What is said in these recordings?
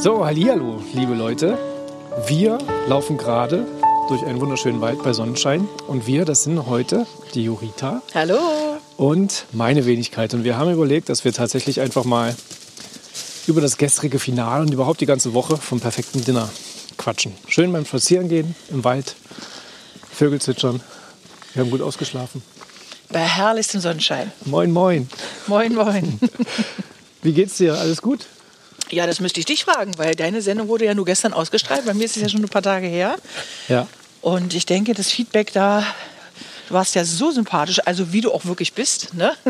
So, hallihallo, liebe Leute. Wir laufen gerade durch einen wunderschönen Wald bei Sonnenschein. Und wir, das sind heute die Jurita Hallo. und meine Wenigkeit. Und wir haben überlegt, dass wir tatsächlich einfach mal über das gestrige Finale und überhaupt die ganze Woche vom perfekten Dinner quatschen. Schön beim Spazierengehen im Wald, Vögel zwitschern. Wir haben gut ausgeschlafen. Bei herrlichstem Sonnenschein. Moin, moin. Moin, moin. Wie geht's dir? Alles gut? Ja, das müsste ich dich fragen, weil deine Sendung wurde ja nur gestern ausgestrahlt. Bei mir ist es ja schon ein paar Tage her. Ja. Und ich denke, das Feedback da, du warst ja so sympathisch, also wie du auch wirklich bist. Ne?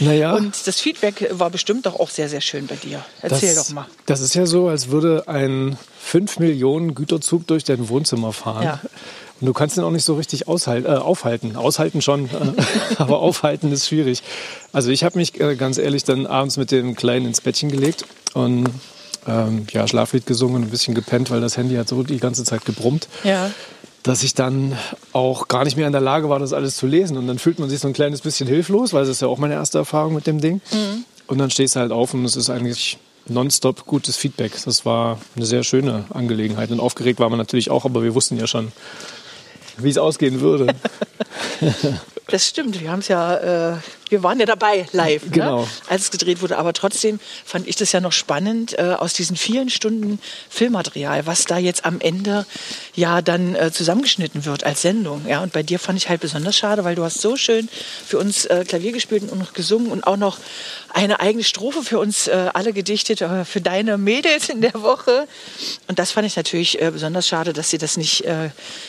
Naja. Und das Feedback war bestimmt doch auch sehr, sehr schön bei dir. Erzähl das, doch mal. Das ist ja so, als würde ein 5 Millionen Güterzug durch dein Wohnzimmer fahren. Ja. Und du kannst ihn auch nicht so richtig aushal- äh, aufhalten. Aushalten schon, äh, aber aufhalten ist schwierig. Also ich habe mich äh, ganz ehrlich dann abends mit dem Kleinen ins Bettchen gelegt und ähm, ja, Schlaflied gesungen und ein bisschen gepennt, weil das Handy hat so die ganze Zeit gebrummt, Ja. dass ich dann auch gar nicht mehr in der Lage war, das alles zu lesen. Und dann fühlt man sich so ein kleines bisschen hilflos, weil das ist ja auch meine erste Erfahrung mit dem Ding. Und dann stehst du halt auf und es ist eigentlich nonstop gutes Feedback. Das war eine sehr schöne Angelegenheit. Und aufgeregt war man natürlich auch, aber wir wussten ja schon, wie es ausgehen würde. Das stimmt, wir haben es ja, äh, wir waren ja dabei live, Genau. ne, als es gedreht wurde. Aber trotzdem fand ich das ja noch spannend äh, aus diesen vielen Stunden Filmmaterial, was da jetzt am Ende ja dann äh, zusammengeschnitten wird als Sendung. Ja, und bei dir fand ich halt besonders schade, weil du hast so schön für uns äh, Klavier gespielt und noch gesungen und auch noch eine eigene Strophe für uns äh, alle gedichtet, äh, für deine Mädels in der Woche. Und das fand ich natürlich besonders schade, dass sie das nicht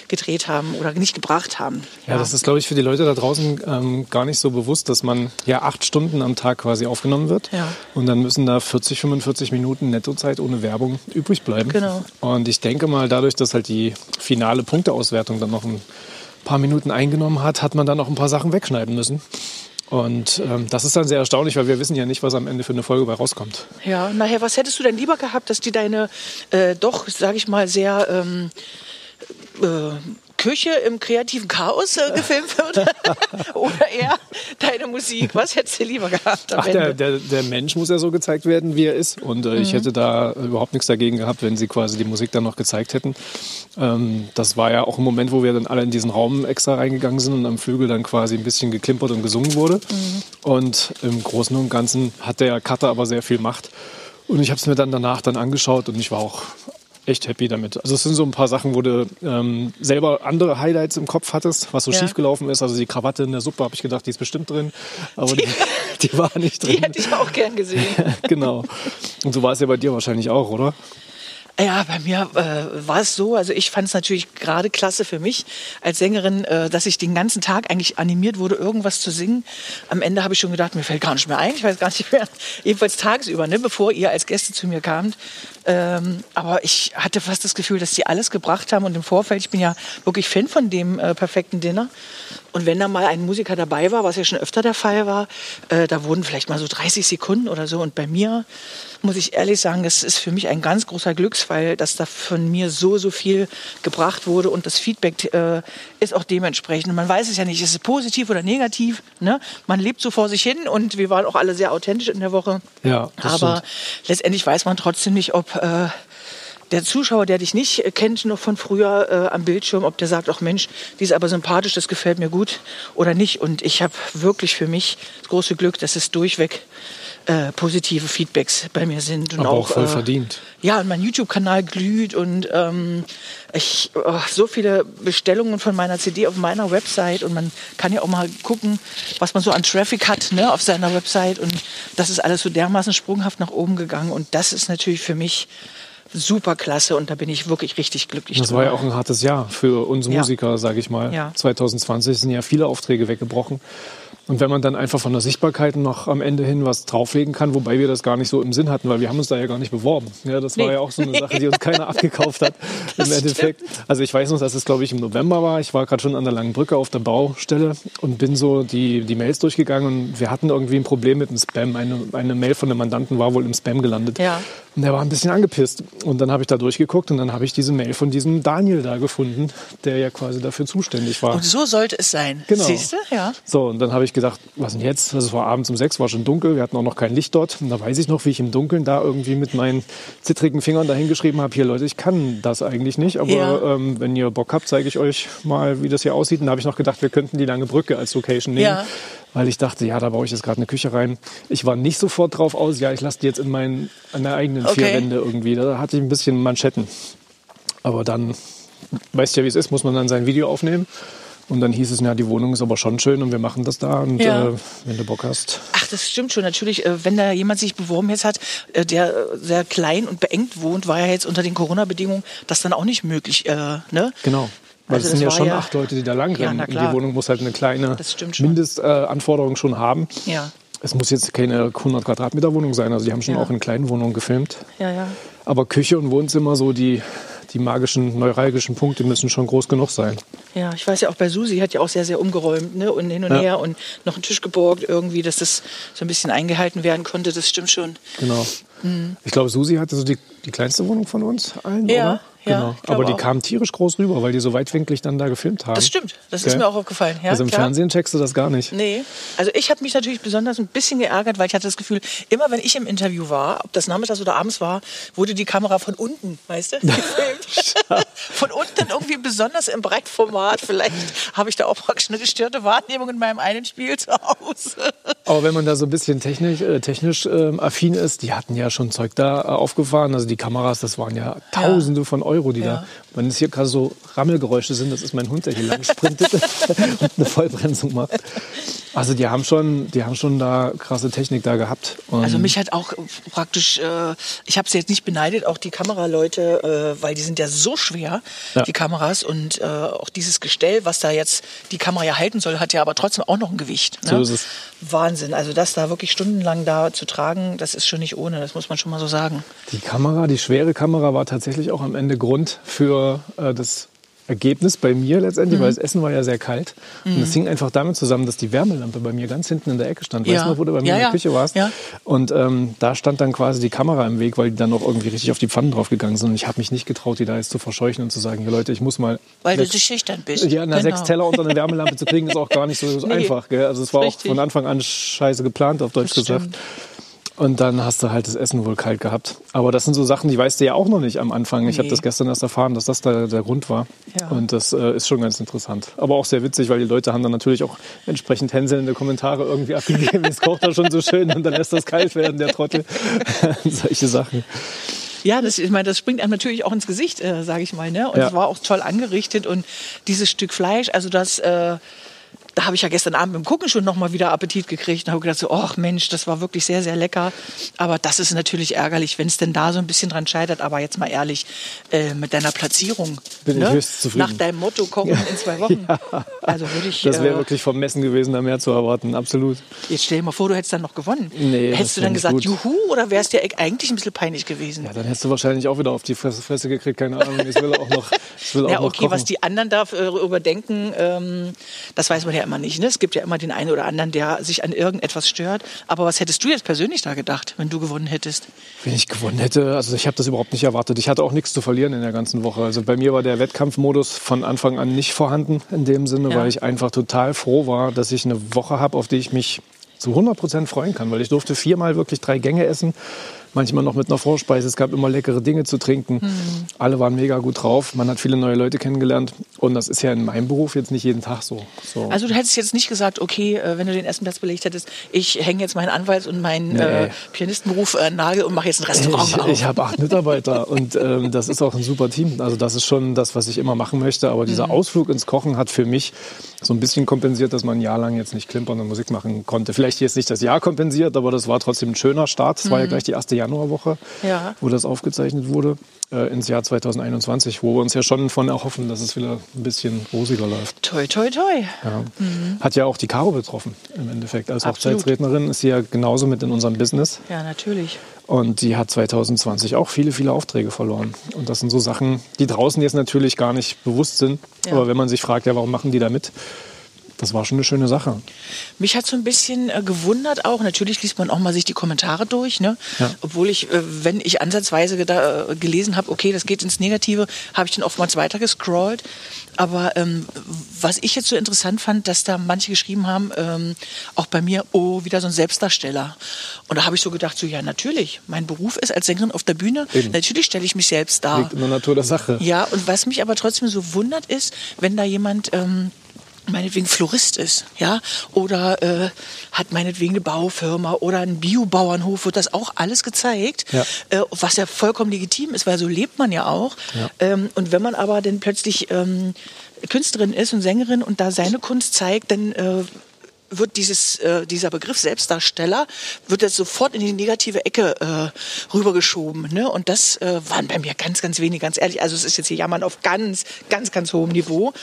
gedreht haben oder nicht gebracht haben. Ja, das ist, glaube ich, für die Leute da draußen ähm, gar nicht so bewusst, dass man ja acht Stunden am Tag quasi aufgenommen wird. Ja. Und dann müssen da 40, 45 Minuten Nettozeit ohne Werbung übrig bleiben. Genau. Und ich denke mal, dadurch, dass halt die finale Punkteauswertung dann noch ein paar Minuten eingenommen hat, hat man dann noch ein paar Sachen wegschneiden müssen. Und ähm, das ist dann sehr erstaunlich, weil wir wissen ja nicht, was am Ende für eine Folge bei rauskommt. Ja, nachher, was hättest du denn lieber gehabt, dass die deine äh, doch, sage ich mal, sehr ähm, äh, Küche im kreativen Chaos äh, gefilmt wird? Oder eher deine Musik? Was hättest du lieber gehabt Ach, der, der, der Mensch muss ja so gezeigt werden, wie er ist. Und äh, Mhm. ich hätte da überhaupt nichts dagegen gehabt, wenn sie quasi die Musik dann noch gezeigt hätten. Ähm, das war ja auch ein Moment, wo wir dann alle in diesen Raum extra reingegangen sind und am Flügel dann quasi ein bisschen geklimpert und gesungen wurde. Mhm. Und im Großen und Ganzen hat der Cutter aber sehr viel Macht. Und ich habe es mir dann danach dann angeschaut und ich war auch echt happy damit. Also es sind so ein paar Sachen, wo du ähm, selber andere Highlights im Kopf hattest, was so Ja. schief gelaufen ist. Also die Krawatte in der Suppe habe ich gedacht, die ist bestimmt drin, aber die, die war nicht drin. Die hätte ich auch gern gesehen. genau. Und so war es ja bei dir wahrscheinlich auch, oder? Ja, bei mir äh, war es so, also ich fand es natürlich gerade klasse für mich als Sängerin, äh, dass ich den ganzen Tag eigentlich animiert wurde, irgendwas zu singen. Am Ende habe ich schon gedacht, mir fällt gar nicht mehr ein, ich weiß gar nicht mehr, jedenfalls tagsüber, ne, bevor ihr als Gäste zu mir kamt. Ähm, aber ich hatte fast das Gefühl, dass die alles gebracht haben und im Vorfeld, ich bin ja wirklich Fan von dem äh, perfekten Dinner. Und wenn da mal ein Musiker dabei war, was ja schon öfter der Fall war, äh, da wurden vielleicht mal so 30 Sekunden oder so. Und bei mir muss ich ehrlich sagen, das ist für mich ein ganz großer Glücksfall, dass da von mir so, so viel gebracht wurde und das Feedback äh, ist auch dementsprechend. Und man weiß es ja nicht, ist es positiv oder negativ. Ne? Man lebt so vor sich hin und wir waren auch alle sehr authentisch in der Woche. Ja, das Aber stimmt. letztendlich weiß man trotzdem nicht, ob äh, der Zuschauer, der dich nicht kennt, noch von früher äh, am Bildschirm, ob der sagt, ach Mensch, die ist aber sympathisch, das gefällt mir gut oder nicht. Und ich habe wirklich für mich das große Glück, dass es durchweg äh, positive Feedbacks bei mir sind. Und Aber auch voll äh, verdient. Ja, und mein YouTube-Kanal glüht und ähm, ich oh, so viele Bestellungen von meiner CD auf meiner Website und man kann ja auch mal gucken, was man so an Traffic hat ne, auf seiner Website und das ist alles so dermaßen sprunghaft nach oben gegangen und das ist natürlich für mich super klasse und da bin ich wirklich richtig glücklich Das drüber. war ja auch ein hartes Jahr für uns Ja. Musiker, sage ich mal. Ja. 2020 sind ja viele Aufträge weggebrochen. Und wenn man dann einfach von der Sichtbarkeit noch am Ende hin was drauflegen kann, wobei wir das gar nicht so im Sinn hatten, weil wir haben uns da ja gar nicht beworben. Ja, das war Nee. ja auch so eine Sache, die uns keiner abgekauft hat im Das Endeffekt. Also ich weiß noch, dass es glaube ich im November war. Ich war gerade schon an der Langen Brücke auf der Baustelle und bin so die, die Mails durchgegangen und wir hatten irgendwie ein Problem mit dem Spam. Eine, eine Mail von einem Mandanten war wohl im Spam gelandet. Ja. Und der war ein bisschen angepisst. Und dann habe ich da durchgeguckt und dann habe ich diese Mail von diesem Daniel da gefunden, der ja quasi dafür zuständig war. Und so sollte es sein. Genau. Siehst du? Ja. So, und dann habe ich gedacht, was denn jetzt? Also es war abends um sechs, war schon dunkel, wir hatten auch noch kein Licht dort. Und da weiß ich noch, wie ich im Dunkeln da irgendwie mit meinen zittrigen Fingern dahingeschrieben habe, hier Leute, ich kann das eigentlich nicht, aber Ja. ähm, wenn ihr Bock habt, zeige ich euch mal, wie das hier aussieht. Und da habe ich noch gedacht, wir könnten die lange Brücke als Location nehmen. Ja. Weil ich dachte, ja, da baue ich jetzt gerade eine Küche rein. Ich war nicht sofort drauf aus, ja, ich lasse die jetzt in meinen an der eigenen vier Okay. Wände irgendwie. Da hatte ich ein bisschen Manschetten. Aber dann, weißt ja, wie es ist, muss man dann sein Video aufnehmen. Und dann hieß es, ja, die Wohnung ist aber schon schön und wir machen das da. Und Ja. äh, wenn du Bock hast. Ach, das stimmt schon. Natürlich, äh, wenn da jemand sich beworben jetzt hat, äh, der äh, sehr klein und beengt wohnt, war ja jetzt unter den Corona-Bedingungen das dann auch nicht möglich. Äh, ne? Genau. Weil Also es sind ja schon ja- acht Leute, die da lang Ja, die Wohnung muss halt eine kleine. Mindestanforderung Anforderung schon haben. Ja. Es muss jetzt keine 100 Quadratmeter Wohnung sein. Also die haben schon Ja. auch in kleinen Wohnungen gefilmt. Ja, ja. Aber Küche und Wohnzimmer, so die, die magischen, neuralgischen Punkte müssen schon groß genug sein. Ja, ich weiß ja auch bei Susi hat ja auch sehr, sehr umgeräumt ne? und hin und Ja. her und noch einen Tisch geborgt irgendwie, dass das so ein bisschen eingehalten werden konnte. Das stimmt schon. Genau. Ich glaube, Susi hatte so die, die kleinste Wohnung von uns allen, Mhm. Ja, oder? Ja, Genau. Aber die auch. kam tierisch groß rüber, weil die so weitwinklig dann da gefilmt haben. Das stimmt. Das ist Gell? mir auch aufgefallen. Ja, also im klar. Fernsehen checkst du das gar nicht. Nee, also ich habe mich natürlich besonders ein bisschen geärgert, weil ich hatte das Gefühl, immer wenn ich im Interview war, ob das nachmittags oder abends war, wurde die Kamera von unten, weißt du, gefilmt. von unten irgendwie besonders im Breitformat. Vielleicht habe ich da auch praktisch eine gestörte Wahrnehmung in meinem einen Spiel zu Hause. Aber wenn man da so ein bisschen technisch, äh, technisch ähm, affin ist, die hatten ja schon Zeug da äh, aufgefahren. Also die Kameras, das waren ja Tausende von Euro, die Ja. da. Wenn es hier gerade so Rammelgeräusche sind, das ist mein Hund, der hier lang sprintet und eine Vollbremsung macht. Also die haben schon, die haben schon da krasse Technik da gehabt. Und Also mich hat auch praktisch, äh, ich habe es jetzt nicht beneidet, auch die Kameraleute, äh, weil die sind ja so schwer, Ja. die Kameras und äh, auch dieses Gestell, was da jetzt die Kamera ja halten soll, hat ja aber trotzdem auch noch ein Gewicht. Ne? So ist es. Wahnsinn, also das da wirklich stundenlang da zu tragen, das ist schon nicht ohne, das muss man schon mal so sagen. Die Kamera, die schwere Kamera war tatsächlich auch am Ende Grund für äh, das Ergebnis bei mir letztendlich, Mhm. weil das Essen war ja sehr kalt. Und es hing einfach damit zusammen, dass die Wärmelampe bei mir ganz hinten in der Ecke stand. Ja. Weißt du noch, wo du bei mir Ja, in der ja. Küche warst? Ja. Und ähm, da stand dann quasi die Kamera im Weg, weil die dann noch irgendwie richtig auf die Pfannen draufgegangen sind. Und ich habe mich nicht getraut, die da jetzt zu verscheuchen und zu sagen, hier Leute, ich muss mal... Weil du so schüchtern bist. Ja, na, Genau. sechs Teller unter eine Wärmelampe zu kriegen, ist auch gar nicht so, Nee. einfach. Gell? Also es war auch Richtig. von Anfang an scheiße geplant, auf Deutsch Das gesagt. stimmt. Und dann hast du halt das Essen wohl kalt gehabt. Aber das sind so Sachen, die weißt du ja auch noch nicht am Anfang. Ich habe Nee. das gestern erst erfahren, dass das da der Grund war. Ja. Und das äh, ist schon ganz interessant. Aber auch sehr witzig, weil die Leute haben dann natürlich auch entsprechend hänselnde Kommentare irgendwie abgegeben. Es kocht da schon so schön und dann lässt das kalt werden, der Trottel. Solche Sachen. Ja, das, ich meine, das springt einem natürlich auch ins Gesicht, äh, sage ich mal. Ne? Und Ja. es war auch toll angerichtet und dieses Stück Fleisch, also das, äh, da habe ich ja gestern Abend beim Gucken schon noch mal wieder Appetit gekriegt und habe gedacht so, ach Mensch, das war wirklich sehr, sehr lecker. Aber das ist natürlich ärgerlich, wenn es denn da so ein bisschen dran scheitert. Aber jetzt mal ehrlich, äh, mit deiner Platzierung, ne? Bin ich höchst zufrieden. nach deinem Motto kochen in zwei Wochen. Also würde ich, Das wäre äh, wirklich vom Messen gewesen, da mehr zu erwarten. Absolut. jetzt stell dir mal vor, du hättest dann noch gewonnen. Nee, Hättest du dann gesagt, gut. juhu, oder wär's dir eigentlich ein bisschen peinlich gewesen? Ja, dann hättest du wahrscheinlich auch wieder auf die Fresse, Fresse gekriegt. Keine Ahnung. Ich will auch noch, ich will auch Ja, noch okay, kochen. was die anderen darüber denken, ähm, das weiß man ja immer nicht. Ne? Es gibt ja immer den einen oder anderen, der sich an irgendetwas stört. Aber was hättest du jetzt persönlich da gedacht, wenn du gewonnen hättest? Wenn ich gewonnen hätte, also ich habe das überhaupt nicht erwartet. Ich hatte auch nichts zu verlieren in der ganzen Woche. Also bei mir war der Wettkampfmodus von Anfang an nicht vorhanden in dem Sinne, Ja. weil ich einfach total froh war, dass ich eine Woche habe, auf die ich mich zu 100 Prozent freuen kann, weil ich durfte viermal wirklich drei Gänge essen, manchmal noch mit einer Vorspeise. Es gab immer leckere Dinge zu trinken. Alle waren mega gut drauf. Man hat viele neue Leute kennengelernt und das ist ja in meinem Beruf jetzt nicht jeden Tag so. so. Also du hättest jetzt nicht gesagt, okay, äh, wenn du den ersten Platz belegt hättest, ich hänge jetzt meinen Anwalts- und meinen äh, Nee. Pianistenberuf äh, Nagel und mache jetzt ein Restaurant Ich, auf. ich habe acht Mitarbeiter und ähm, das ist auch ein super Team. Also das ist schon das, was ich immer machen möchte. Aber dieser Mhm. Ausflug ins Kochen hat für mich so ein bisschen kompensiert, dass man ein Jahr lang jetzt nicht klimpern und Musik machen konnte. Vielleicht jetzt nicht das Jahr kompensiert, aber das war trotzdem ein schöner Start. Es war ja gleich die erste Januarwoche, Mhm. Ja. wo das aufgezeichnet wurde äh, ins Jahr 2021, wo wir uns ja schon von erhoffen, dass es wieder ein bisschen rosiger läuft. Toi, toi, toi. Ja. Hat ja auch die Caro betroffen im Endeffekt. Als Mhm. Absolut. Hochzeitsrednerin ist sie ja genauso mit in unserem Business. Ja, natürlich. Und die hat 2020 auch viele, viele Aufträge verloren. Und das sind so Sachen, die draußen jetzt natürlich gar nicht bewusst sind. Ja. Aber wenn man sich fragt, ja, warum machen die da mit? Das war schon eine schöne Sache. Mich hat so ein bisschen äh, gewundert auch. Natürlich liest man auch mal sich die Kommentare durch. Ne? Ja. Obwohl ich, äh, wenn ich ansatzweise äh, gelesen habe, okay, das geht ins Negative, habe ich dann oftmals weiter gescrollt. Aber ähm, was ich jetzt so interessant fand, dass da manche geschrieben haben, ähm, auch bei mir, oh, wieder so ein Selbstdarsteller. Und da habe ich so gedacht, so ja, natürlich. Mein Beruf ist als Sängerin auf der Bühne. Eben. Natürlich stelle ich mich selbst dar. Liegt in der Natur der Sache. Ja, und was mich aber trotzdem so wundert ist, wenn da jemand ähm, meinetwegen Florist ist, ja, oder äh, hat meinetwegen eine Baufirma oder einen Biobauernhof, wird das auch alles gezeigt, Ja. äh, was ja vollkommen legitim ist, weil so lebt man ja auch. Ja. Ähm, und wenn man aber dann plötzlich ähm, Künstlerin ist und Sängerin und da seine Kunst zeigt, dann äh, wird dieses, äh, dieser Begriff Selbstdarsteller, wird jetzt sofort in die negative Ecke äh, rübergeschoben. Ne? Und das äh, waren bei mir ganz, ganz wenig, ganz ehrlich. Also es ist jetzt hier Jammern auf ganz, ganz, ganz hohem Niveau.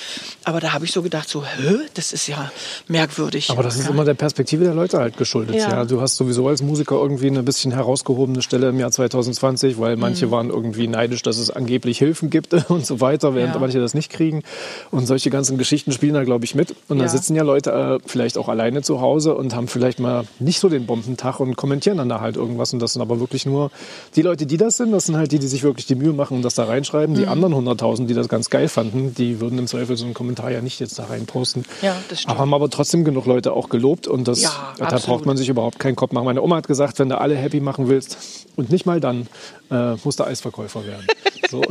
Aber da habe ich so gedacht, so, hä, das ist ja merkwürdig. Aber das ist ja. immer der Perspektive der Leute halt geschuldet. Ja. Ja. Du hast sowieso als Musiker irgendwie eine bisschen herausgehobene Stelle im Jahr 2020, weil Mhm. manche waren irgendwie neidisch, dass es angeblich Hilfen gibt und so weiter, während Ja. manche das nicht kriegen. Und solche ganzen Geschichten spielen da, glaube ich, mit. Und da sitzen ja Leute äh, vielleicht auch alleine zu Hause und haben vielleicht mal nicht so den Bombentag und kommentieren dann da halt irgendwas. Und das sind aber wirklich nur die Leute, die das sind, das sind halt die, die sich wirklich die Mühe machen und das da reinschreiben. Mhm. Die anderen 100.000, die das ganz geil fanden, die würden im Zweifel so einen Kommentar ja nicht jetzt da rein posten. Ja, das stimmt. Aber haben aber trotzdem genug Leute auch gelobt und das, Ja, da absolut. braucht man sich überhaupt keinen Kopf machen. Meine Oma hat gesagt, wenn du alle happy machen willst und nicht mal dann, äh, musst du Eisverkäufer werden. So.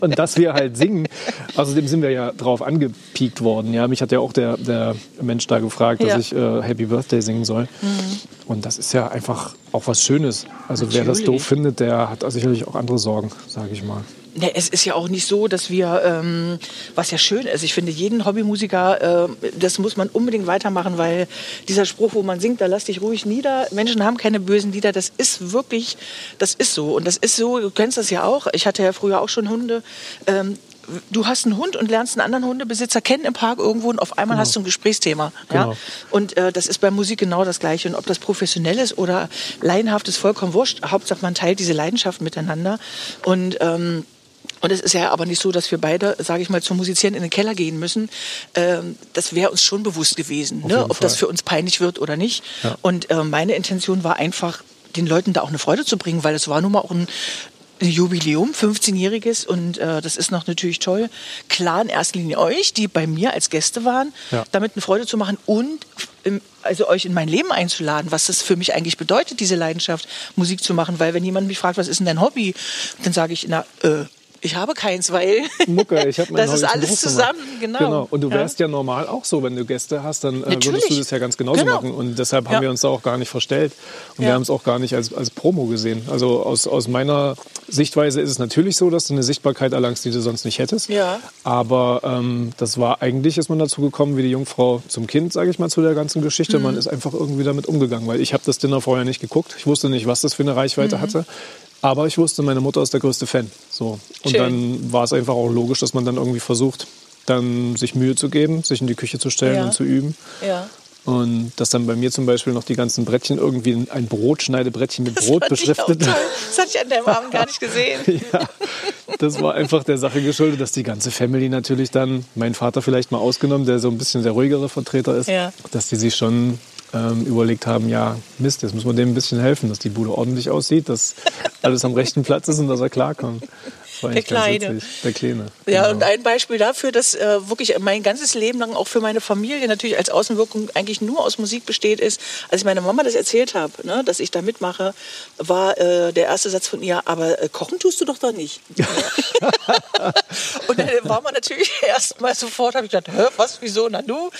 Und dass wir halt singen, außerdem sind wir ja drauf angepiekt worden. Ja, mich hat ja auch der, der Mensch da gefragt, dass Ja. ich äh, Happy Birthday singen soll. Und das ist ja einfach auch was Schönes. Also wer das Natürlich. doof findet, der hat sicherlich auch andere Sorgen, sage ich mal. Ne, es ist ja auch nicht so, dass wir, ähm, was ja schön ist, ich finde, jeden Hobbymusiker, äh, das muss man unbedingt weitermachen, weil dieser Spruch, wo man singt, da lass dich ruhig nieder, Menschen haben keine bösen Lieder, das ist wirklich, das ist so. Und das ist so, du kennst das ja auch, ich hatte ja früher auch schon Hunde. Ähm, Du hast einen Hund und lernst einen anderen Hundebesitzer kennen im Park irgendwo und auf einmal hast du ein Gesprächsthema. Ja? Genau. Und äh, das ist bei Musik genau das Gleiche. Und ob das professionell ist oder laienhaft ist, vollkommen wurscht. Hauptsache, man teilt diese Leidenschaft miteinander. Und ähm, und es ist ja aber nicht so, dass wir beide, sage ich mal, zum Musizieren in den Keller gehen müssen. Ähm, das wäre uns schon bewusst gewesen, ne? ob das Fall. für uns peinlich wird oder nicht. Ja. Und äh, meine Intention war einfach, den Leuten da auch eine Freude zu bringen, weil es war nun mal auch ein Jubiläum, 15-jähriges und äh, das ist noch natürlich toll. Klar in erster Linie euch, die bei mir als Gäste waren, Ja. damit eine Freude zu machen und im, also euch in mein Leben einzuladen, was das für mich eigentlich bedeutet, diese Leidenschaft, Musik zu machen. Weil wenn jemand mich fragt, was ist denn dein Hobby, dann sage ich, na, äh, ich habe keins, weil Mucke, ich habe mein das ist alles zusammen, genau. genau. Und du Ja. wärst ja. normal auch so, wenn du Gäste hast, dann äh, würdest du das ja ganz genauso Genau. machen. Und deshalb haben Ja. wir uns da auch gar nicht verstellt. Und wir Ja. haben es auch gar nicht als, als Promo gesehen. Also aus, aus meiner Sichtweise ist es natürlich so, dass du eine Sichtbarkeit erlangst, die du sonst nicht hättest. Ja. Aber ähm, das war eigentlich, ist man dazu gekommen, wie die Jungfrau zum Kind, sage ich mal, zu der ganzen Geschichte. Mhm. Man ist einfach irgendwie damit umgegangen, weil ich habe das Dinner vorher nicht geguckt. Ich wusste nicht, was das für eine Mhm. Reichweite hatte. Aber ich wusste, meine Mutter ist der größte Fan. So. Und Schön. dann war es einfach auch logisch, dass man dann irgendwie versucht, dann sich Mühe zu geben, sich in die Küche zu stellen Ja. und zu üben. Ja. Und dass dann bei mir zum Beispiel noch die ganzen Brettchen irgendwie in ein Brotschneidebrettchen mit Brot auch beschriftet. Das hatte ich an deinem Abend gar nicht gesehen. ja, das war einfach der Sache geschuldet, dass die ganze Family natürlich dann, mein Vater vielleicht mal ausgenommen, der so ein bisschen der ruhigere Vertreter ist, Ja. dass die sich schon ähm, überlegt haben, ja, Mist, jetzt muss man dem ein bisschen helfen, dass die Bude ordentlich aussieht, dass alles am rechten Platz ist und dass er klarkommt. Der Kleine. witzig. Der Kleine. Ja, genau. und ein Beispiel dafür, dass äh, wirklich mein ganzes Leben lang auch für meine Familie natürlich als Außenwirkung eigentlich nur aus Musik besteht ist. Als ich meiner Mama das erzählt habe, ne, dass ich da mitmache, war äh, der erste Satz von ihr, aber äh, kochen tust du doch da nicht. und dann war man natürlich erstmal sofort, habe ich gedacht, Hä, was, wieso, na du?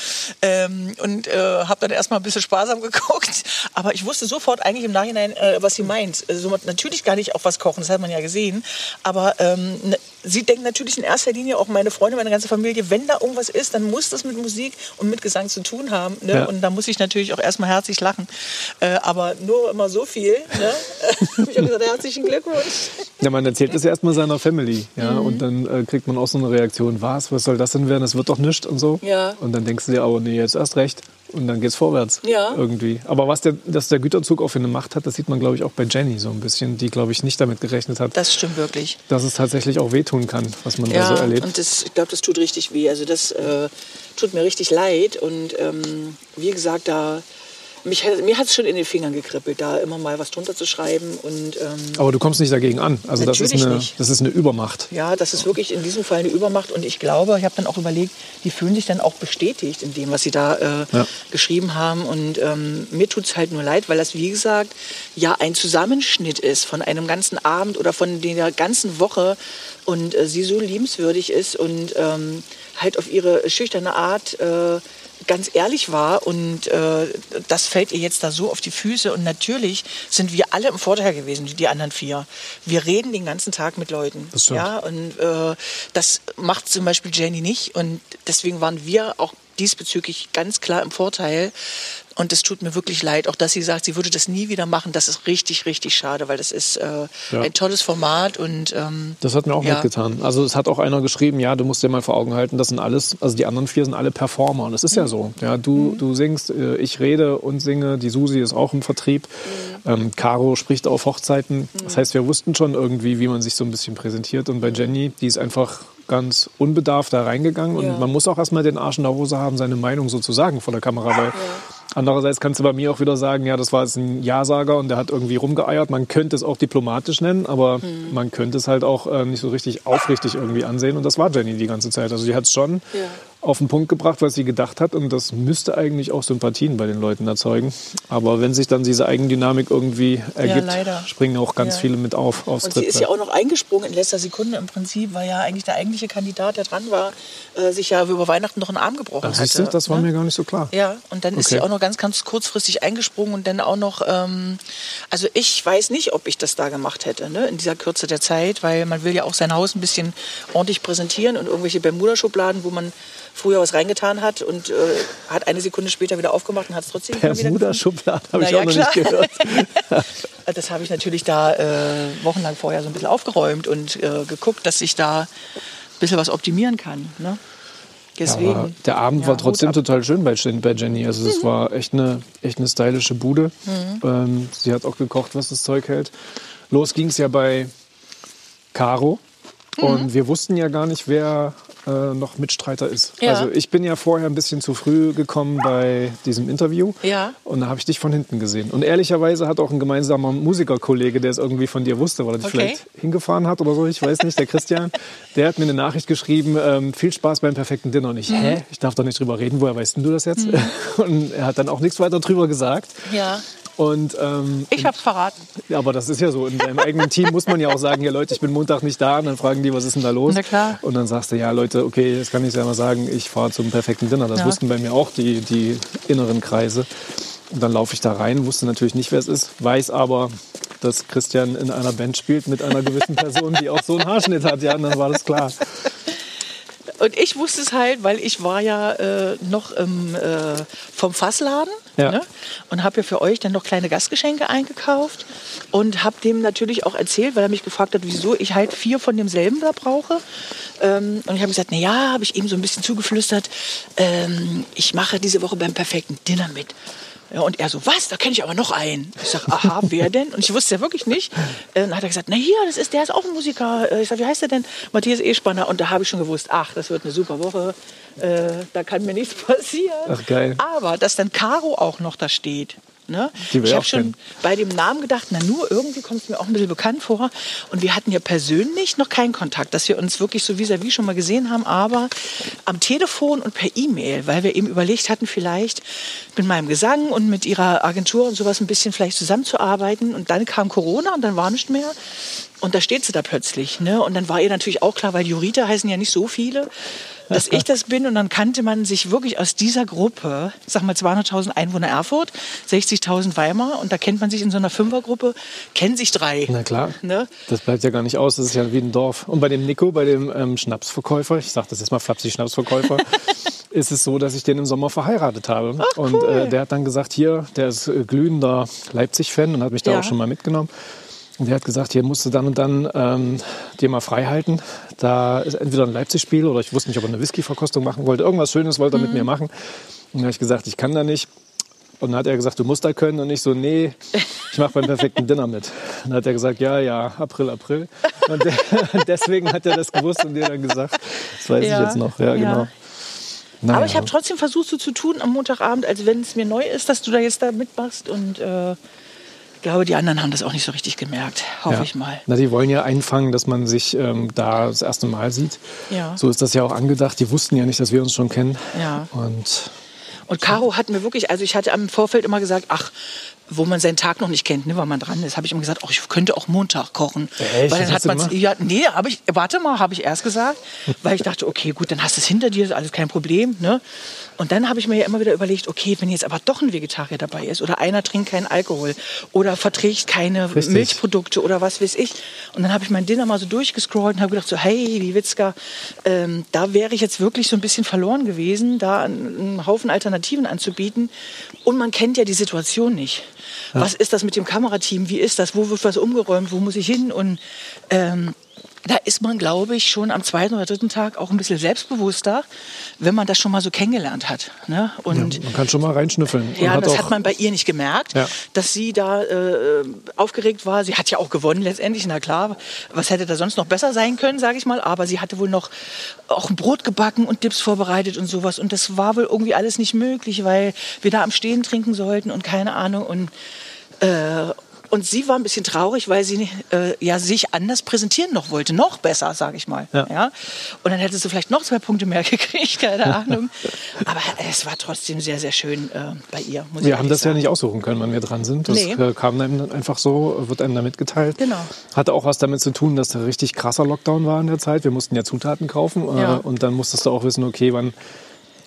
Ähm, und äh, habe dann erstmal ein bisschen sparsam geguckt. Aber ich wusste sofort eigentlich im Nachhinein, äh, was sie meint. Also natürlich gar nicht auf was kochen, das hat man ja gesehen. Aber ähm, ne, sie denkt natürlich in erster Linie, auch meine Freunde, meine ganze Familie, wenn da irgendwas ist, dann muss das mit Musik und mit Gesang zu tun haben. Ne? Ja. Und da muss ich natürlich auch erstmal herzlich lachen. Äh, aber nur immer so viel. Ne? ich habe gesagt, herzlichen Glückwunsch. Ja, man erzählt das ja erstmal seiner Family, ja, Mhm. und dann äh, kriegt man auch so eine Reaktion, was, was soll das denn werden, das wird doch nichts und so. Ja. Und dann denkst du dir, aber nee, jetzt erst recht. Und dann geht's vorwärts. Ja. Irgendwie. Aber was der, dass der Güterzug auch für eine Macht hat, das sieht man, glaube ich, auch bei Jenny so ein bisschen, die, glaube ich, nicht damit gerechnet hat, Das stimmt wirklich. dass es tatsächlich auch wehtun kann, was man da Ja, so erlebt. und das, ich glaube, das tut richtig weh. Also das äh, tut mir richtig leid. Und ähm, wie gesagt, da mich, mir hat es schon in den Fingern gekribbelt, da immer mal was drunter zu schreiben. Und, ähm, Aber du kommst nicht dagegen an. Also das ist, eine, nicht. das ist eine Übermacht. Ja, das ist wirklich in diesem Fall eine Übermacht. Und ich glaube, ich habe dann auch überlegt, die fühlen sich dann auch bestätigt in dem, was sie da äh, Ja. geschrieben haben. Und ähm, mir tut es halt nur leid, weil das, wie gesagt, ja ein Zusammenschnitt ist von einem ganzen Abend oder von der ganzen Woche und äh, sie so liebenswürdig ist und ähm, halt auf ihre schüchterne Art äh, ganz ehrlich war und äh, das fällt ihr jetzt da so auf die Füße und natürlich sind wir alle im Vorteil gewesen, die anderen vier. Wir reden den ganzen Tag mit Leuten. Ja, und äh, das macht zum Beispiel Jenny nicht und deswegen waren wir auch diesbezüglich ganz klar im Vorteil. Und es tut mir wirklich leid, auch dass sie sagt, sie würde das nie wieder machen. Das ist richtig, richtig schade, weil das ist äh, Ja. ein tolles Format und ähm, Das hat mir auch Ja. mitgetan. Also es hat auch einer geschrieben, ja, du musst dir mal vor Augen halten, das sind alles, also die anderen vier sind alle Performer. Und das ist Mhm. ja so. Ja, du, du singst, äh, ich rede und singe, die Susi ist auch im Vertrieb. Mhm. Ähm, Caro spricht auf Hochzeiten. Das heißt, wir wussten schon irgendwie, wie man sich so ein bisschen präsentiert. Und bei Jenny, die ist einfach ganz unbedarft da reingegangen. Ja. Und man muss auch erstmal den Arsch in der Hose haben, seine Meinung so zu sagen vor der Kamera. Weil Andererseits kannst du bei mir auch wieder sagen, ja, das war jetzt ein Ja-Sager und der hat irgendwie rumgeeiert. Man könnte es auch diplomatisch nennen, aber Hm. man könnte es halt auch äh, nicht so richtig aufrichtig irgendwie ansehen. Und das war Jenny die ganze Zeit. Also die hat es schon Ja. Auf den Punkt gebracht, was sie gedacht hat. Und das müsste eigentlich auch Sympathien bei den Leuten erzeugen. Aber wenn sich dann diese Eigendynamik irgendwie ergibt, leider. springen auch ganz Ja. viele mit auf aufs Und sie ist ja auch noch eingesprungen in letzter Sekunde im Prinzip, weil ja eigentlich der eigentliche Kandidat, der dran war, äh, sich ja über Weihnachten noch einen Arm gebrochen Ach, hatte. siehst du, das war ne? mir gar nicht so klar. Ja, und dann ist Okay. sie auch noch ganz, ganz kurzfristig eingesprungen und dann auch noch, ähm, also ich weiß nicht, ob ich das da gemacht hätte, ne, in dieser Kürze der Zeit, weil man will ja auch sein Haus ein bisschen ordentlich präsentieren und irgendwelche Bermuda-Schubladen, wo man früher was reingetan hat und äh, hat eine Sekunde später wieder aufgemacht und hat es trotzdem immer wieder gefunden. Bermuda-Schublade habe ich auch ja, noch klar. nicht gehört. Das habe ich natürlich da äh, wochenlang vorher so ein bisschen aufgeräumt und äh, geguckt, dass ich da ein bisschen was optimieren kann. Ne? Deswegen. Aber der Abend Ja, war trotzdem total schön bei, Jen- bei Jenny. Also es war echt eine, echt eine stylische Bude. Mhm. Ähm, sie hat auch gekocht, was das Zeug hält. Los ging es ja bei Caro. Mhm. Und wir wussten ja gar nicht, wer äh, noch Mitstreiter ist. Ja. Also ich bin ja vorher ein bisschen zu früh gekommen bei diesem Interview. Ja. Und da habe ich dich von hinten gesehen. Und ehrlicherweise hat auch ein gemeinsamer Musikerkollege, der es irgendwie von dir wusste, weil er dich Okay. vielleicht hingefahren hat oder so, ich weiß nicht, der Christian, der hat mir eine Nachricht geschrieben, ähm, viel Spaß beim perfekten Dinner. Und ich, Mhm. hä, ich darf doch nicht drüber reden, woher weißt denn du das jetzt? Und er hat dann auch nichts weiter drüber gesagt. Ja, Und ähm, ich habe es verraten. aber das ist ja so. In deinem eigenen Team muss man ja auch sagen, ja Leute, ich bin Montag nicht da. Und dann fragen die, was ist denn da los? Na klar. Und dann sagst du, ja Leute, okay, das kann ich ja mal sagen, ich fahre zum perfekten Dinner. Das Ja. wussten bei mir auch die, die inneren Kreise. Und dann laufe ich da rein, wusste natürlich nicht, wer es ist, weiß aber, dass Christian in einer Band spielt mit einer gewissen Person, die auch so einen Haarschnitt hat. Ja, und dann war das klar. Und ich wusste es halt, weil ich war ja äh, noch im, äh, vom Fassladen Ja. ne? und habe ja für euch dann noch kleine Gastgeschenke eingekauft und habe dem natürlich auch erzählt, weil er mich gefragt hat, wieso ich halt vier von demselben da brauche. Ähm, und ich habe gesagt, na ja, habe ich ihm so ein bisschen zugeflüstert, ähm, ich mache diese Woche beim perfekten Dinner mit. Ja, und er so, was? Da kenne ich aber noch einen. Ich sage, aha, wer denn? Und ich wusste ja wirklich nicht. Äh, Dann hat er gesagt, na hier, das ist, der ist auch ein Musiker. Äh, Ich sage, wie heißt der denn? Matthias Espanner. Und da habe ich schon gewusst, ach, das wird eine super Woche. Äh, da kann mir nichts passieren. Ach, geil. Aber dass dann Caro auch noch da steht. Ne? Ich habe schon kennen. bei dem Namen gedacht, na nur irgendwie kommt es mir auch ein bisschen bekannt vor. Und wir hatten ja persönlich noch keinen Kontakt, dass wir uns wirklich so vis-à-vis schon mal gesehen haben, aber am Telefon und per E-Mail, weil wir eben überlegt hatten, vielleicht mit meinem Gesang und mit ihrer Agentur und sowas ein bisschen vielleicht zusammenzuarbeiten. Und dann kam Corona und dann war nicht mehr. Und da steht sie da plötzlich. Ne? Und dann war ihr natürlich auch klar, weil Jurita heißen ja nicht so viele, dass ich das bin. Und dann kannte man sich wirklich aus dieser Gruppe, sag mal 200.000 Einwohner Erfurt, 60.000 Weimar. Und da kennt man sich in so einer Fünfergruppe, kennen sich drei. Na klar. Ne? Das bleibt ja gar nicht aus, das ist ja wie ein Dorf. Und bei dem Nico, bei dem ähm, Schnapsverkäufer, ich sage das jetzt mal flapsig, Schnapsverkäufer, ist es so, dass ich den im Sommer verheiratet habe. Ach, Und cool. äh, der hat dann gesagt, hier, der ist äh, glühender Leipzig-Fan und hat mich da Ja. auch schon mal mitgenommen. Und der hat gesagt, hier musst du dann und dann ähm, dir mal frei halten. Da ist entweder ein Leipzig-Spiel oder ich wusste nicht, ob er eine Whisky-Verkostung machen wollte. Irgendwas Schönes wollte er Mhm. mit mir machen. Und dann habe ich gesagt, ich kann da nicht. Und dann hat er gesagt, du musst da können. Und ich so, nee, ich mache beim perfekten Dinner mit. Und dann hat er gesagt, ja, ja, April, April. Und de deswegen hat er das gewusst und dir dann gesagt, das weiß Ja, ich jetzt noch. Ja, ja. genau. Naja. Aber ich habe trotzdem versucht, so zu tun am Montagabend, als wenn es mir neu ist, dass du da jetzt da mitmachst. Und äh, glaube, die anderen haben das auch nicht so richtig gemerkt. Hoffe Ja. ich mal. Na, die wollen ja einfangen, dass man sich ähm, da das erste Mal sieht. Ja. So ist das ja auch angedacht. Die wussten ja nicht, dass wir uns schon kennen. Ja. Und Und Caro hat mir wirklich, also ich hatte am Vorfeld immer gesagt, ach, wo man seinen Tag noch nicht kennt, ne, weil man dran ist, habe ich immer gesagt, ach, ich könnte auch Montag kochen. Echt? Weil dann hat man ja, nee, habe ich, warte mal, habe ich erst gesagt, weil ich dachte, okay, gut, dann hast du es hinter dir, ist alles kein Problem, ne? Und dann habe ich mir ja immer wieder überlegt, okay, wenn jetzt aber doch ein Vegetarier dabei ist oder einer trinkt keinen Alkohol oder verträgt keine Richtig. Milchprodukte oder was weiß ich. Und dann habe ich mein Dinner mal so durchgescrollt und habe gedacht so, hey, wie Witzka, ähm, da wäre ich jetzt wirklich so ein bisschen verloren gewesen, da einen, Haufen Alternativen anzubieten. Und man kennt ja die Situation nicht. Was ist das mit dem Kamerateam? Wie ist das? Wo wird was umgeräumt? Wo muss ich hin? Und ähm, da ist man, glaube ich, schon am zweiten oder dritten Tag auch ein bisschen selbstbewusster, wenn man das schon mal so kennengelernt hat. Ne? Und man kann schon mal reinschnüffeln. Ja, das auch- hat man bei ihr nicht gemerkt, Ja. dass sie da äh, aufgeregt war. Sie hat ja auch gewonnen letztendlich, na klar. Was hätte da sonst noch besser sein können, sage ich mal. Aber sie hatte wohl noch auch ein Brot gebacken und Dips vorbereitet und sowas. Und das war wohl irgendwie alles nicht möglich, weil wir da am Stehen trinken sollten und keine Ahnung. Und äh, und sie war ein bisschen traurig, weil sie äh, ja sich anders präsentieren noch wollte, noch besser, sage ich mal. Ja. Ja. Und dann hätte sie vielleicht noch zwei Punkte mehr gekriegt, keine Ahnung. Aber es war trotzdem sehr, sehr schön äh, bei ihr. Wir haben das ja sagen. nicht aussuchen können, wann wir dran sind. Das Nee. äh, kam einem dann einfach so, wird einem da mitgeteilt. Genau. Hatte auch was damit zu tun, dass da richtig krasser Lockdown war in der Zeit. Wir mussten ja Zutaten kaufen äh, Ja. und dann musstest du auch wissen, okay, wann,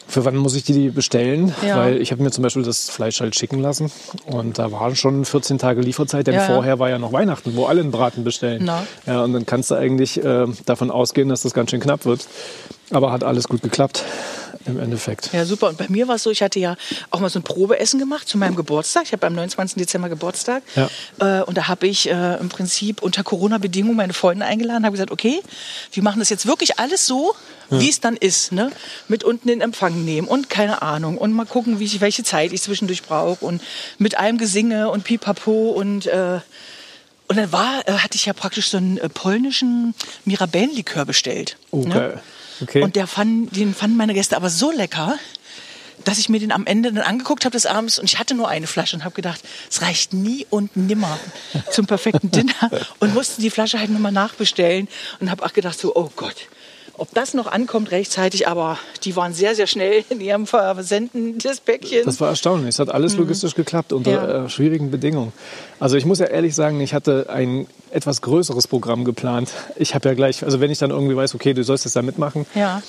für wann muss ich die bestellen? Ja. Weil ich habe mir zum Beispiel das Fleisch halt schicken lassen und da waren schon 14 Tage Lieferzeit, denn Ja, vorher war ja noch Weihnachten, wo alle einen Braten bestellen. Na. Ja, und dann kannst du eigentlich äh, davon ausgehen, dass das ganz schön knapp wird. Aber hat alles gut geklappt im Endeffekt. Ja, super. Und bei mir war es so, ich hatte ja auch mal so ein Probeessen gemacht zu meinem Geburtstag. Ich habe am 29. Dezember Geburtstag. Ja. Äh, und da habe ich äh, im Prinzip unter Corona-Bedingungen meine Freunde eingeladen, habe gesagt, okay, wir machen das jetzt wirklich alles so, wie es dann ist. Ne? Mit unten in Empfang nehmen und keine Ahnung. Und mal gucken, wie ich, welche Zeit ich zwischendurch brauche. Und mit allem Gesinge und Pipapo und... Äh, und dann war, äh, hatte ich ja praktisch so einen äh, polnischen Mirabellenlikör bestellt. Oh, ne? Okay. Und der fand, den fanden meine Gäste aber so lecker, dass ich mir den am Ende dann angeguckt habe des Abends und ich hatte nur eine Flasche und habe gedacht, es reicht nie und nimmer zum perfekten Dinner und musste die Flasche halt nochmal nachbestellen und habe auch gedacht so, oh Gott, ob das noch ankommt rechtzeitig, aber die waren sehr, sehr schnell in ihrem Versenden des Päckchens. Das war erstaunlich. Es hat alles logistisch geklappt unter Mhm. Ja. äh, schwierigen Bedingungen. Also ich muss ja ehrlich sagen, ich hatte ein etwas größeres Programm geplant. Ich habe ja gleich, also wenn ich dann irgendwie weiß, okay, du sollst jetzt da mitmachen, ja.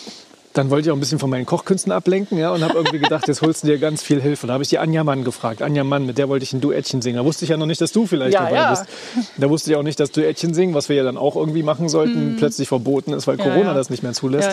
Dann wollte ich auch ein bisschen von meinen Kochkünsten ablenken ja, und habe irgendwie gedacht, jetzt holst du dir ganz viel Hilfe. Da habe ich die Anja Mann gefragt. Anja Mann, mit der wollte ich ein Duettchen singen. Da wusste ich ja noch nicht, dass du vielleicht Ja, dabei ja. bist. Da wusste ich auch nicht, dass Duettchen singen, was wir ja dann auch irgendwie machen sollten, plötzlich verboten ist, weil Ja, Corona das nicht mehr zulässt.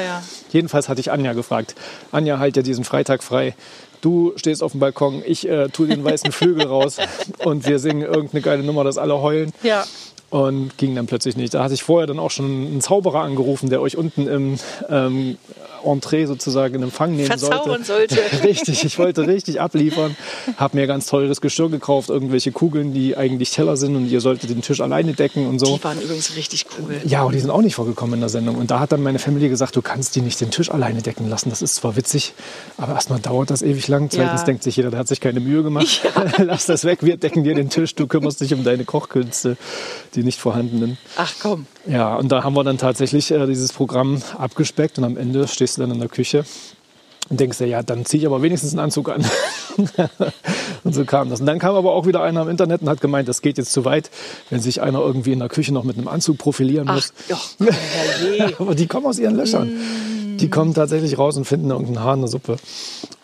Jedenfalls hatte ich Anja gefragt. Anja, halt ja diesen Freitag frei. Du stehst auf dem Balkon, ich äh, tue den weißen Flügel raus und wir singen irgendeine geile Nummer, dass alle heulen. Ja. Und ging dann plötzlich nicht. Da hatte ich vorher dann auch schon einen Zauberer angerufen, der euch unten im ähm, Entree sozusagen in Empfang nehmen Verzaubern sollte. sollte. richtig, ich wollte richtig abliefern. Hab mir ganz teures Geschirr gekauft, irgendwelche Kugeln, die eigentlich Teller sind und ihr solltet den Tisch alleine decken und so. Die waren übrigens richtig cool. Ja, und die sind auch nicht vorgekommen in der Sendung. Und da hat dann meine Familie gesagt, du kannst die nicht den Tisch alleine decken lassen. Das ist zwar witzig, aber erstmal dauert das ewig lang. Zweitens Ja. denkt sich jeder, der hat sich keine Mühe gemacht. Lass das weg, wir decken dir den Tisch. Du kümmerst dich um deine Kochkünste, die nicht vorhandenen. Ach komm. Ja, und da haben wir dann tatsächlich äh, dieses Programm abgespeckt und am Ende stehst du dann in der Küche und denkst dir, ja, dann zieh ich aber wenigstens einen Anzug an. und so kam das. Und dann kam aber auch wieder einer im Internet und hat gemeint, das geht jetzt zu weit, wenn sich einer irgendwie in der Küche noch mit einem Anzug profilieren Ach, muss. ja, herrje. Aber die kommen aus ihren Löchern. Mm. Die kommen tatsächlich raus und finden irgendein Haar in der Suppe.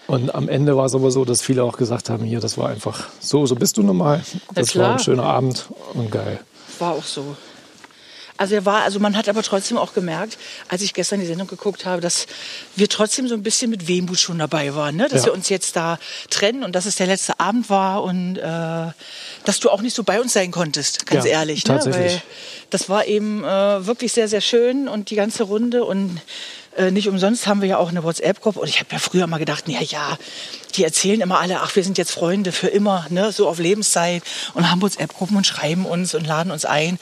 Und am Ende war es aber so, dass viele auch gesagt haben, hier, das war einfach so, so bist du normal. Das war ein schöner Abend und geil. War auch so. Also er war, also man hat aber trotzdem auch gemerkt, als ich gestern die Sendung geguckt habe, dass wir trotzdem so ein bisschen mit Wehmut schon dabei waren, ne? dass Ja. wir uns jetzt da trennen und dass es der letzte Abend war und äh, dass du auch nicht so bei uns sein konntest, ganz Ja, ehrlich. Ne? tatsächlich. Weil das war eben äh, wirklich sehr, sehr schön und die ganze Runde und Äh, nicht umsonst haben wir ja auch eine WhatsApp-Gruppe. Und ich habe ja früher mal gedacht, ja, ja, die erzählen immer alle, ach, wir sind jetzt Freunde für immer, ne, so auf Lebenszeit und haben WhatsApp-Gruppen und schreiben uns und laden uns ein.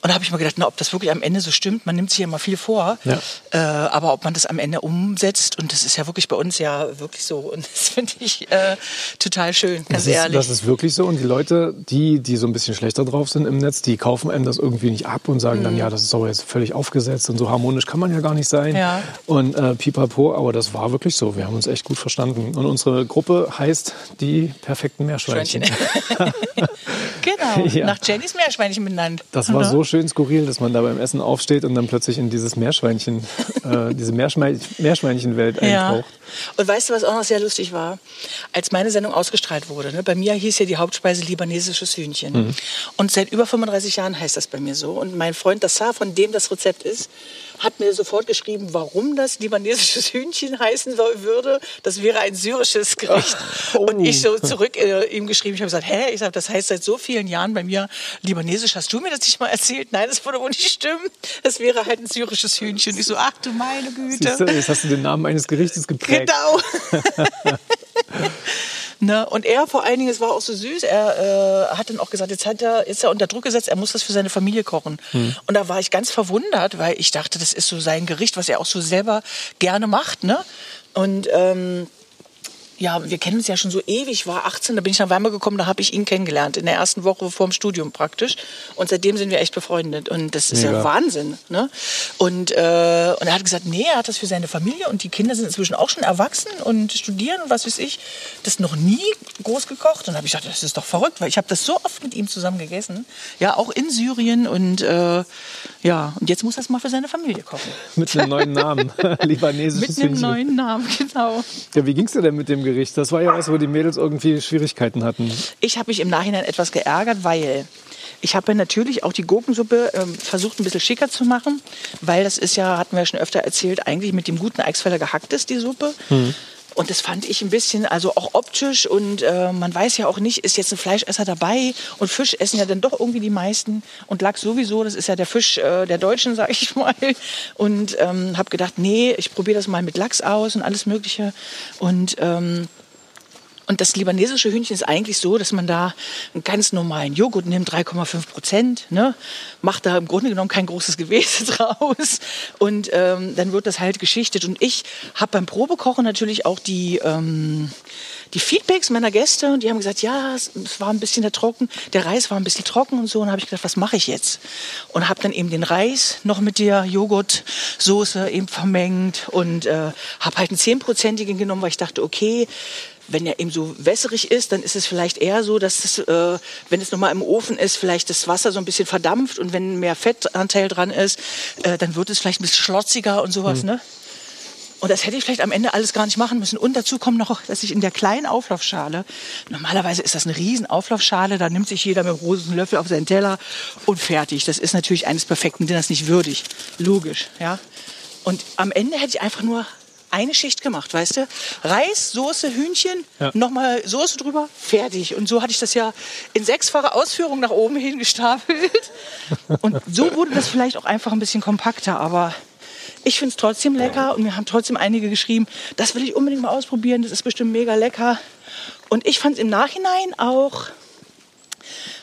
Und da habe ich mir gedacht, na, ob das wirklich am Ende so stimmt. Man nimmt sich ja immer viel vor, Ja. äh, aber ob man das am Ende umsetzt. Und das ist ja wirklich bei uns ja wirklich so. Und das finde ich äh, total schön, ganz Das ist, ehrlich. das ist wirklich so. Und die Leute, die, die so ein bisschen schlechter drauf sind im Netz, die kaufen einem das irgendwie nicht ab und sagen dann, ja, das ist aber jetzt völlig aufgesetzt und so harmonisch kann man ja gar nicht sein. Ja. Und äh, pipapo, aber das war wirklich so. Wir haben uns echt gut verstanden. Und unsere Gruppe heißt die perfekten Meerschweinchen. genau, Ja. nach Jennys Meerschweinchen benannt. Das war Ne? so schön skurril, dass man da beim Essen aufsteht und dann plötzlich in dieses Meerschweinchen, äh, diese Meerschwein Meerschweinchenwelt Ja. eintaucht. Und weißt du, was auch noch sehr lustig war? Als meine Sendung ausgestrahlt wurde, ne, bei mir hieß ja die Hauptspeise libanesisches Hühnchen. Mhm. Und seit über 35 Jahren heißt das bei mir so. Und mein Freund Dassar, von dem das Rezept ist, hat mir sofort geschrieben, warum das libanesisches Hühnchen heißen soll- würde. Das wäre ein syrisches Gericht. Oh. Und ich so zurück äh, ihm geschrieben, ich habe gesagt, hä? Ich sag, das heißt seit so vielen Jahren bei mir libanesisch. Hast du mir das nicht mal erzählt? Nein, das würde wohl nicht stimmen. Das wäre halt ein syrisches Hühnchen. Ich so, ach du meine Güte. Du, jetzt hast du den Namen eines Gerichtes geprägt. Genau. ne? Und er vor allen Dingen, es war auch so süß, er äh, hat dann auch gesagt, jetzt hat er, ist er unter Druck gesetzt, er muss das für seine Familie kochen. Und da war ich ganz verwundert, weil ich dachte, das ist so sein Gericht, was er auch so selber gerne macht. Ne? Und ähm, ja, wir kennen uns ja schon so ewig, war 18, da bin ich nach Weimar gekommen, da habe ich ihn kennengelernt, in der ersten Woche vor dem Studium praktisch. Und seitdem sind wir echt befreundet. Und das ist ja Mega. Wahnsinn. Ne? Und, äh, und er hat gesagt, nee, er hat das für seine Familie und die Kinder sind inzwischen auch schon erwachsen und studieren und was weiß ich. Das noch nie groß gekocht. Und da habe ich gedacht, das ist doch verrückt, weil ich habe das so oft mit ihm zusammen gegessen. Ja, auch in Syrien. Und äh, ja, und jetzt muss er es mal für seine Familie kochen. Mit einem neuen Namen. Libanesisches Mit einem Hühnchen. neuen Namen, genau. Ja, wie ging's dir denn mit dem Gericht? Das war ja was, wo die Mädels irgendwie Schwierigkeiten hatten. Ich habe mich im Nachhinein etwas geärgert, weil ich habe natürlich auch die Gurkensuppe ähm, versucht, ein bisschen schicker zu machen, weil das ist ja, hatten wir ja schon öfter erzählt, eigentlich mit dem guten Eichsfelder gehackt ist, die Suppe. Und das fand ich ein bisschen, also auch optisch und äh, man weiß ja auch nicht, ist jetzt ein Fleischesser dabei und Fisch essen ja dann doch irgendwie die meisten und Lachs sowieso, das ist ja der Fisch äh, der Deutschen, sag ich mal. Und ähm, habe gedacht, nee, ich probiere das mal mit Lachs aus und alles Mögliche. Und ähm, und das libanesische Hühnchen ist eigentlich so, dass man da einen ganz normalen Joghurt nimmt, 3,5 Prozent, ne? macht da im Grunde genommen kein großes Gewäß draus und ähm, dann wird das halt geschichtet. Und ich habe beim Probekochen natürlich auch die, ähm, die Feedbacks meiner Gäste und die haben gesagt, ja, es, es war ein bisschen der trocken, der Reis war ein bisschen trocken und so. Und habe ich gedacht, was mache ich jetzt? Und habe dann eben den Reis noch mit der Joghurtsoße eben vermengt und äh, habe halt einen 10-prozentigen genommen, weil ich dachte, okay, wenn er eben so wässrig ist, dann ist es vielleicht eher so, dass es, äh, wenn es nochmal im Ofen ist, vielleicht das Wasser so ein bisschen verdampft und wenn mehr Fettanteil dran ist, äh, dann wird es vielleicht ein bisschen schlotziger und sowas, ne? Und das hätte ich vielleicht am Ende alles gar nicht machen müssen. Und dazu kommt noch, dass ich in der kleinen Auflaufschale, normalerweise ist das eine riesen Auflaufschale, da nimmt sich jeder mit einem großen Löffel auf seinen Teller und fertig. Das ist natürlich eines perfekten Dinners nicht würdig. Logisch, ja. Und am Ende hätte ich einfach nur eine Schicht gemacht, weißt du? Reis, Soße, Hühnchen, Ja. nochmal Soße drüber, fertig. Und so hatte ich das ja in sechsfacher Ausführung nach oben hin gestapelt. Und so wurde das vielleicht auch einfach ein bisschen kompakter, aber ich finde es trotzdem lecker und mir haben trotzdem einige geschrieben, das will ich unbedingt mal ausprobieren, das ist bestimmt mega lecker. Und ich fand es im Nachhinein auch,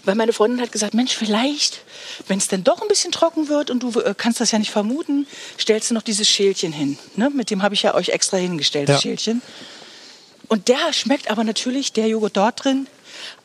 weil meine Freundin hat gesagt, Mensch, vielleicht, wenn es dann doch ein bisschen trocken wird und du äh, kannst das ja nicht vermuten, stellst du noch dieses Schälchen hin. Ne? Mit dem habe ich ja euch extra hingestellt, das Ja. Schälchen. Und der schmeckt aber natürlich, der Joghurt dort drin,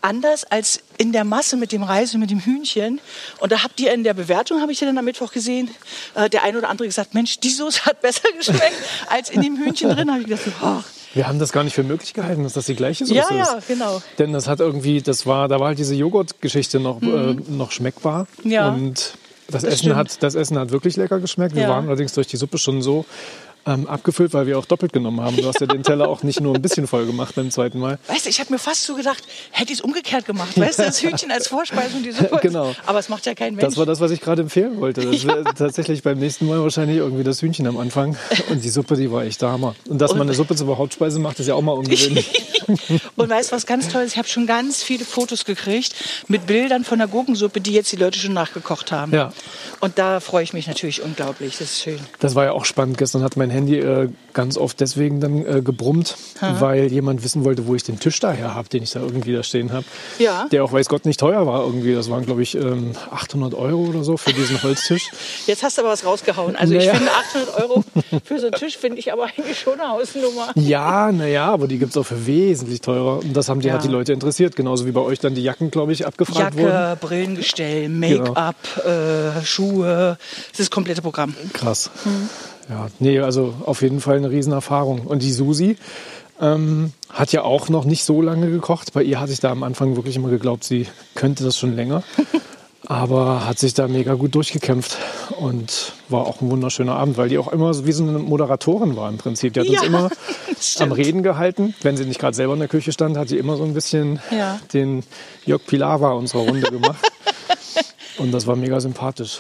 anders als in der Masse mit dem Reis und mit dem Hühnchen. Und da habt ihr in der Bewertung, habe ich ja dann am Mittwoch gesehen, äh, der eine oder andere gesagt, Mensch, die Soße hat besser geschmeckt als in dem Hühnchen drin. Habe ich gedacht, ach, Wir haben das gar nicht für möglich gehalten, dass das die gleiche Soße ja, ist. ja, genau. Denn das hat irgendwie, das war, da war halt diese Joghurtgeschichte noch, äh, noch schmeckbar. Mhm. Ja. Und das, Das Essen stimmt. hat, das Essen hat wirklich lecker geschmeckt. Wir Ja. waren allerdings durch die Suppe schon so ähm, abgefüllt, weil wir auch doppelt genommen haben. Du hast ja den Teller auch nicht nur ein bisschen voll gemacht beim zweiten Mal. Weißt du, ich habe mir fast so gedacht, hätte ich es umgekehrt gemacht. Weißt du, das Hühnchen als Vorspeise und die Suppe. Genau. Aber es macht ja kein Mensch. Das war das, was ich gerade empfehlen wollte. Das wäre tatsächlich beim nächsten Mal wahrscheinlich irgendwie das Hühnchen am Anfang. Und die Suppe, die war echt der Hammer. Und dass man eine Suppe zur Hauptspeise macht, ist ja auch mal ungewöhnlich. Und weißt du, was ganz toll ist? Ich habe schon ganz viele Fotos gekriegt mit Bildern von der Gurkensuppe, die jetzt die Leute schon nachgekocht haben. Ja. Und da freue ich mich natürlich unglaublich. Das ist schön. Das war ja auch spannend. Gestern hat mein mein Handy äh, ganz oft deswegen dann äh, gebrummt, weil jemand wissen wollte, wo ich den Tisch daher habe, den ich da irgendwie da stehen habe. Ja. Der auch weiß Gott nicht teuer war irgendwie. Das waren, glaube ich, ähm, 800 Euro oder so für diesen Holztisch. Jetzt hast du aber was rausgehauen. Also ich Naja. finde 800 Euro für so einen Tisch finde ich aber eigentlich schon eine Hausnummer. Ja, naja, aber die gibt es auch für wesentlich teurer. Und das haben die, Ja. hat die Leute interessiert. Genauso wie bei euch dann die Jacken, glaube ich, abgefragt wurden. Jacke, Brillengestell, Make-up, äh, Schuhe. Das ist das komplette Programm. Krass. Ja, nee, also auf jeden Fall eine Riesenerfahrung. Und die Susi ähm, hat ja auch noch nicht so lange gekocht. Bei ihr hatte ich da am Anfang wirklich immer geglaubt, sie könnte das schon länger. Aber hat sich da mega gut durchgekämpft und war auch ein wunderschöner Abend, weil die auch immer so wie so eine Moderatorin war im Prinzip. Die hat uns Ja, immer am stimmt. Reden gehalten. Wenn sie nicht gerade selber in der Küche stand, hat sie immer so ein bisschen Ja. den Jörg Pilawa unserer Runde gemacht. und das war mega sympathisch.